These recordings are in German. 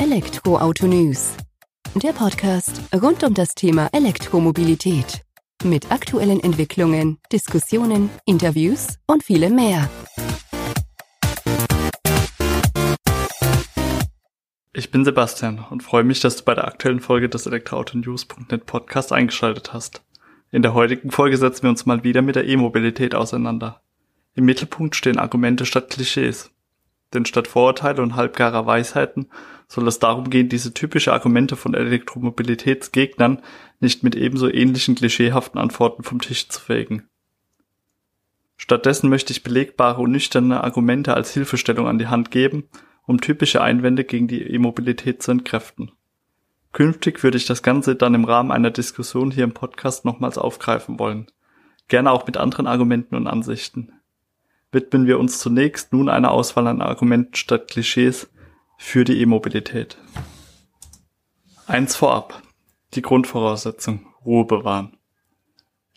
Elektroauto News. Der Podcast rund um das Thema Elektromobilität. Mit aktuellen Entwicklungen, Diskussionen, Interviews und vielem mehr. Ich bin Sebastian und freue mich, dass du bei der aktuellen Folge des Elektroautonews.net Podcast eingeschaltet hast. In der heutigen Folge setzen wir uns mal wieder mit der E-Mobilität auseinander. Im Mittelpunkt stehen Argumente statt Klischees. Denn statt Vorurteile und halbgarer Weisheiten soll es darum gehen, diese typische Argumente von Elektromobilitätsgegnern nicht mit ebenso ähnlichen klischeehaften Antworten vom Tisch zu fegen. Stattdessen möchte ich belegbare und nüchterne Argumente als Hilfestellung an die Hand geben, um typische Einwände gegen die E-Mobilität zu entkräften. Künftig würde ich das Ganze dann im Rahmen einer Diskussion hier im Podcast nochmals aufgreifen wollen. Gerne auch mit anderen Argumenten und Ansichten widmen wir uns zunächst nun einer Auswahl an Argumenten statt Klischees für die E-Mobilität. Eins vorab. Die Grundvoraussetzung. Ruhe bewahren.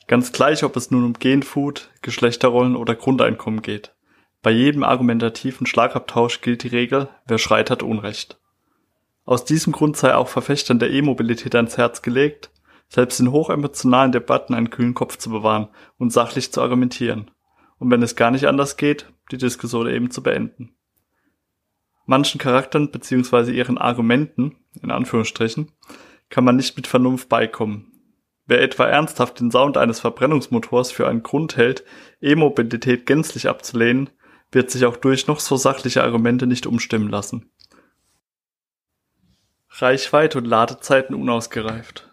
Ganz gleich, ob es nun um Genfood, Geschlechterrollen oder Grundeinkommen geht. Bei jedem argumentativen Schlagabtausch gilt die Regel, wer schreit, hat Unrecht. Aus diesem Grund sei auch Verfechtern der E-Mobilität ans Herz gelegt, selbst in hochemotionalen Debatten einen kühlen Kopf zu bewahren und sachlich zu argumentieren und wenn es gar nicht anders geht, die Diskussion eben zu beenden. Manchen Charakteren bzw. ihren Argumenten, in Anführungsstrichen, kann man nicht mit Vernunft beikommen. Wer etwa ernsthaft den Sound eines Verbrennungsmotors für einen Grund hält, E-Mobilität gänzlich abzulehnen, wird sich auch durch noch so sachliche Argumente nicht umstimmen lassen. Reichweite und Ladezeiten unausgereift.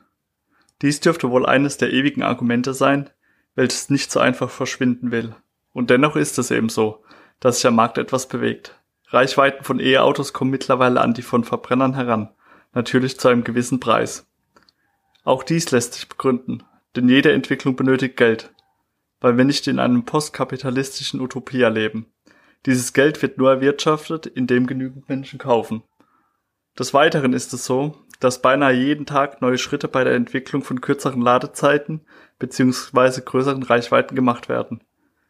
Dies dürfte wohl eines der ewigen Argumente sein, welches nicht so einfach verschwinden will. Und dennoch ist es eben so, dass sich am Markt etwas bewegt. Reichweiten von E-Autos kommen mittlerweile an die von Verbrennern heran, natürlich zu einem gewissen Preis. Auch dies lässt sich begründen, denn jede Entwicklung benötigt Geld, weil wir nicht in einem postkapitalistischen Utopia leben. Dieses Geld wird nur erwirtschaftet, indem genügend Menschen kaufen. Des Weiteren ist es so, dass beinahe jeden Tag neue Schritte bei der Entwicklung von kürzeren Ladezeiten bzw. größeren Reichweiten gemacht werden.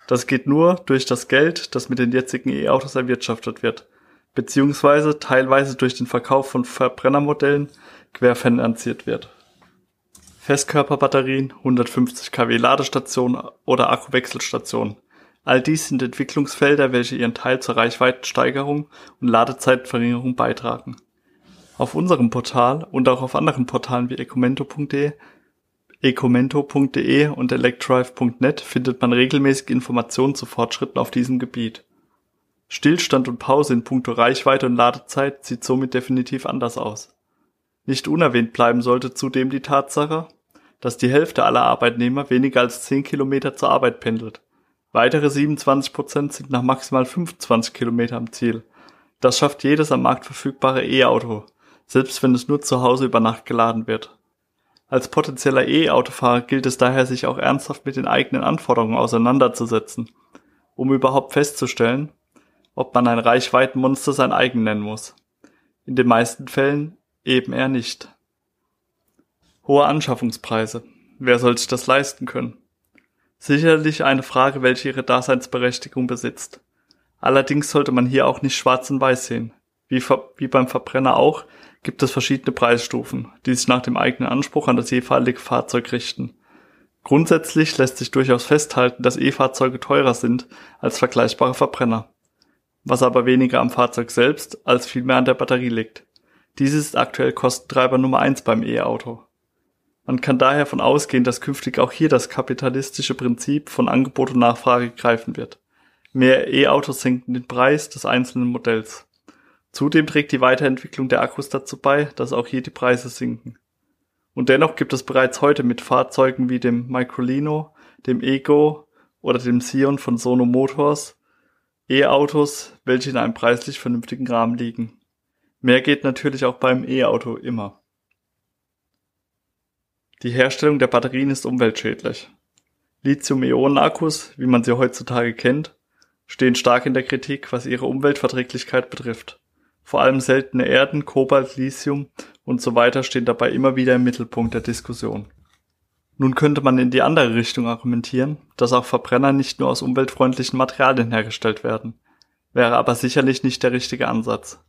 Das geht nur durch das Geld, das mit den jetzigen E-Autos erwirtschaftet wird, beziehungsweise teilweise durch den Verkauf von Verbrennermodellen querfinanziert wird. Festkörperbatterien, 150 kW Ladestationen oder Akkuwechselstationen. All dies sind Entwicklungsfelder, welche ihren Teil zur Reichweitensteigerung und Ladezeitverringerung beitragen. Auf unserem Portal und auch auf anderen Portalen wie ecomento.de ecomento.de und electrive.net findet man regelmäßig Informationen zu Fortschritten auf diesem Gebiet. Stillstand und Pause in puncto Reichweite und Ladezeit sieht somit definitiv anders aus. Nicht unerwähnt bleiben sollte zudem die Tatsache, dass die Hälfte aller Arbeitnehmer weniger als 10 Kilometer zur Arbeit pendelt. Weitere 27 Prozent sind nach maximal 25 Kilometer am Ziel. Das schafft jedes am Markt verfügbare E-Auto, selbst wenn es nur zu Hause über Nacht geladen wird. Als potenzieller E-Autofahrer gilt es daher, sich auch ernsthaft mit den eigenen Anforderungen auseinanderzusetzen, um überhaupt festzustellen, ob man ein Reichweitenmonster sein eigen nennen muss. In den meisten Fällen eben eher nicht. Hohe Anschaffungspreise. Wer soll sich das leisten können? Sicherlich eine Frage, welche ihre Daseinsberechtigung besitzt. Allerdings sollte man hier auch nicht schwarz und weiß sehen. Wie, wie beim Verbrenner auch, gibt es verschiedene Preisstufen, die sich nach dem eigenen Anspruch an das jeweilige Fahrzeug richten. Grundsätzlich lässt sich durchaus festhalten, dass E-Fahrzeuge teurer sind als vergleichbare Verbrenner, was aber weniger am Fahrzeug selbst als vielmehr an der Batterie liegt. Dies ist aktuell Kostentreiber Nummer eins beim E-Auto. Man kann daher von ausgehen, dass künftig auch hier das kapitalistische Prinzip von Angebot und Nachfrage greifen wird. Mehr E-Autos senken den Preis des einzelnen Modells. Zudem trägt die Weiterentwicklung der Akkus dazu bei, dass auch hier die Preise sinken. Und dennoch gibt es bereits heute mit Fahrzeugen wie dem Microlino, dem Ego oder dem Sion von Sono Motors E-Autos, welche in einem preislich vernünftigen Rahmen liegen. Mehr geht natürlich auch beim E-Auto immer. Die Herstellung der Batterien ist umweltschädlich. Lithium-Ionen-Akkus, wie man sie heutzutage kennt, stehen stark in der Kritik, was ihre Umweltverträglichkeit betrifft. Vor allem seltene Erden, Kobalt, Lithium und so weiter stehen dabei immer wieder im Mittelpunkt der Diskussion. Nun könnte man in die andere Richtung argumentieren, dass auch Verbrenner nicht nur aus umweltfreundlichen Materialien hergestellt werden, wäre aber sicherlich nicht der richtige Ansatz.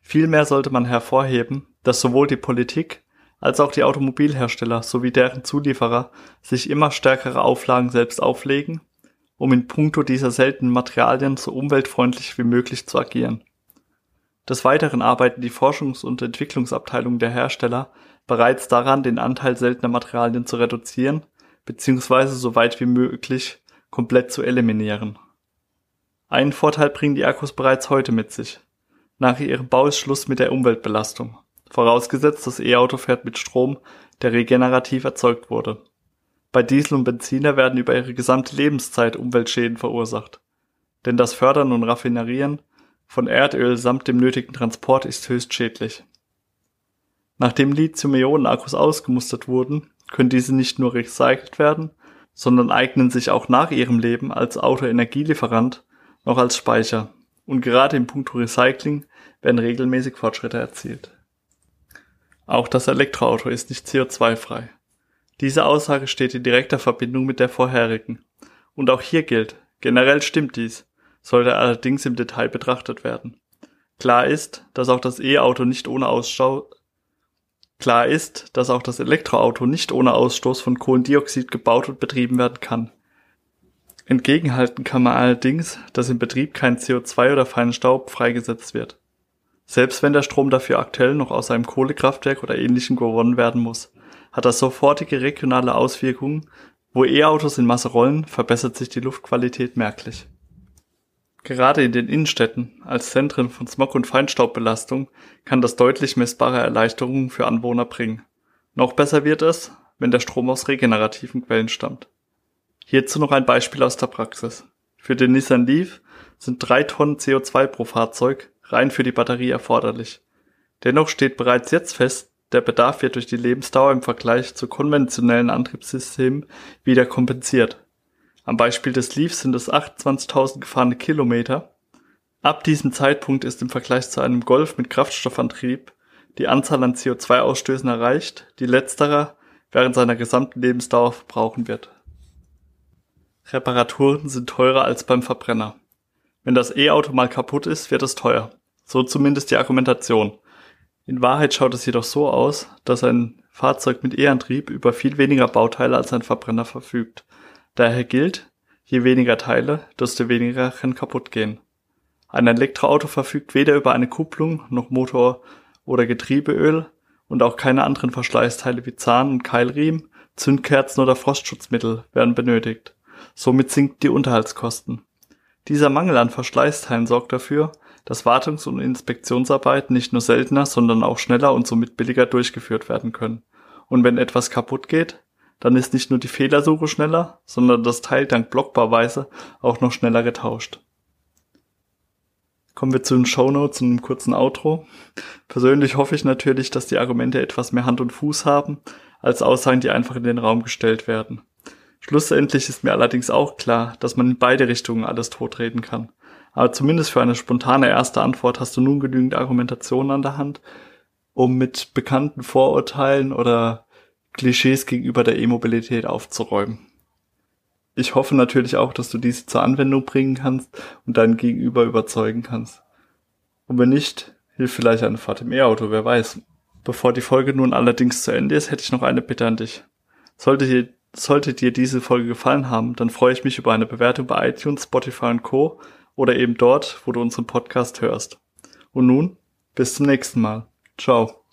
Vielmehr sollte man hervorheben, dass sowohl die Politik als auch die Automobilhersteller sowie deren Zulieferer sich immer stärkere Auflagen selbst auflegen, um in puncto dieser seltenen Materialien so umweltfreundlich wie möglich zu agieren. Des Weiteren arbeiten die Forschungs- und Entwicklungsabteilungen der Hersteller bereits daran, den Anteil seltener Materialien zu reduzieren bzw. so weit wie möglich komplett zu eliminieren. Einen Vorteil bringen die Akkus bereits heute mit sich. Nach ihrem Bau ist Schluss mit der Umweltbelastung, vorausgesetzt das E-Auto fährt mit Strom, der regenerativ erzeugt wurde. Bei Diesel und Benziner werden über ihre gesamte Lebenszeit Umweltschäden verursacht. Denn das Fördern und Raffinerieren von Erdöl samt dem nötigen Transport ist höchst schädlich. Nachdem Lithium-Ionen-Akkus ausgemustert wurden, können diese nicht nur recycelt werden, sondern eignen sich auch nach ihrem Leben als Autoenergielieferant noch als Speicher. Und gerade im Punkt Recycling werden regelmäßig Fortschritte erzielt. Auch das Elektroauto ist nicht CO2-frei. Diese Aussage steht in direkter Verbindung mit der vorherigen. Und auch hier gilt, generell stimmt dies, sollte allerdings im Detail betrachtet werden. Klar ist, dass auch das E-Auto nicht ohne Ausschau Klar ist, dass auch das Elektroauto nicht ohne Ausstoß von Kohlendioxid gebaut und betrieben werden kann. Entgegenhalten kann man allerdings, dass im Betrieb kein CO2 oder Feinstaub freigesetzt wird. Selbst wenn der Strom dafür aktuell noch aus einem Kohlekraftwerk oder ähnlichem gewonnen werden muss, hat das sofortige regionale Auswirkungen. Wo E-Autos in Masse rollen, verbessert sich die Luftqualität merklich. Gerade in den Innenstädten als Zentren von Smog- und Feinstaubbelastung kann das deutlich messbare Erleichterungen für Anwohner bringen. Noch besser wird es, wenn der Strom aus regenerativen Quellen stammt. Hierzu noch ein Beispiel aus der Praxis. Für den Nissan Leaf sind drei Tonnen CO2 pro Fahrzeug rein für die Batterie erforderlich. Dennoch steht bereits jetzt fest, der Bedarf wird durch die Lebensdauer im Vergleich zu konventionellen Antriebssystemen wieder kompensiert. Am Beispiel des Leaf sind es 28.000 gefahrene Kilometer. Ab diesem Zeitpunkt ist im Vergleich zu einem Golf mit Kraftstoffantrieb die Anzahl an CO2-Ausstößen erreicht, die letzterer während seiner gesamten Lebensdauer verbrauchen wird. Reparaturen sind teurer als beim Verbrenner. Wenn das E-Auto mal kaputt ist, wird es teuer. So zumindest die Argumentation. In Wahrheit schaut es jedoch so aus, dass ein Fahrzeug mit E-Antrieb über viel weniger Bauteile als ein Verbrenner verfügt Daher gilt, je weniger Teile, desto weniger kann kaputt gehen. Ein Elektroauto verfügt weder über eine Kupplung noch Motor oder Getriebeöl und auch keine anderen Verschleißteile wie Zahn- und Keilriemen, Zündkerzen oder Frostschutzmittel werden benötigt. Somit sinken die Unterhaltskosten. Dieser Mangel an Verschleißteilen sorgt dafür, dass Wartungs- und Inspektionsarbeiten nicht nur seltener, sondern auch schneller und somit billiger durchgeführt werden können. Und wenn etwas kaputt geht, dann ist nicht nur die Fehlersuche schneller, sondern das Teil dank Blockbarweise auch noch schneller getauscht. Kommen wir zu den Shownotes und einem kurzen Outro. Persönlich hoffe ich natürlich, dass die Argumente etwas mehr Hand und Fuß haben, als Aussagen, die einfach in den Raum gestellt werden. Schlussendlich ist mir allerdings auch klar, dass man in beide Richtungen alles totreden kann. Aber zumindest für eine spontane erste Antwort hast du nun genügend Argumentationen an der Hand, um mit bekannten Vorurteilen oder Klischees gegenüber der E-Mobilität aufzuräumen. Ich hoffe natürlich auch, dass du diese zur Anwendung bringen kannst und dein Gegenüber überzeugen kannst. Und wenn nicht, hilft vielleicht eine Fahrt im E-Auto, wer weiß. Bevor die Folge nun allerdings zu Ende ist, hätte ich noch eine Bitte an dich. Sollte dir, sollte dir diese Folge gefallen haben, dann freue ich mich über eine Bewertung bei iTunes, Spotify und Co. oder eben dort, wo du unseren Podcast hörst. Und nun, bis zum nächsten Mal. Ciao.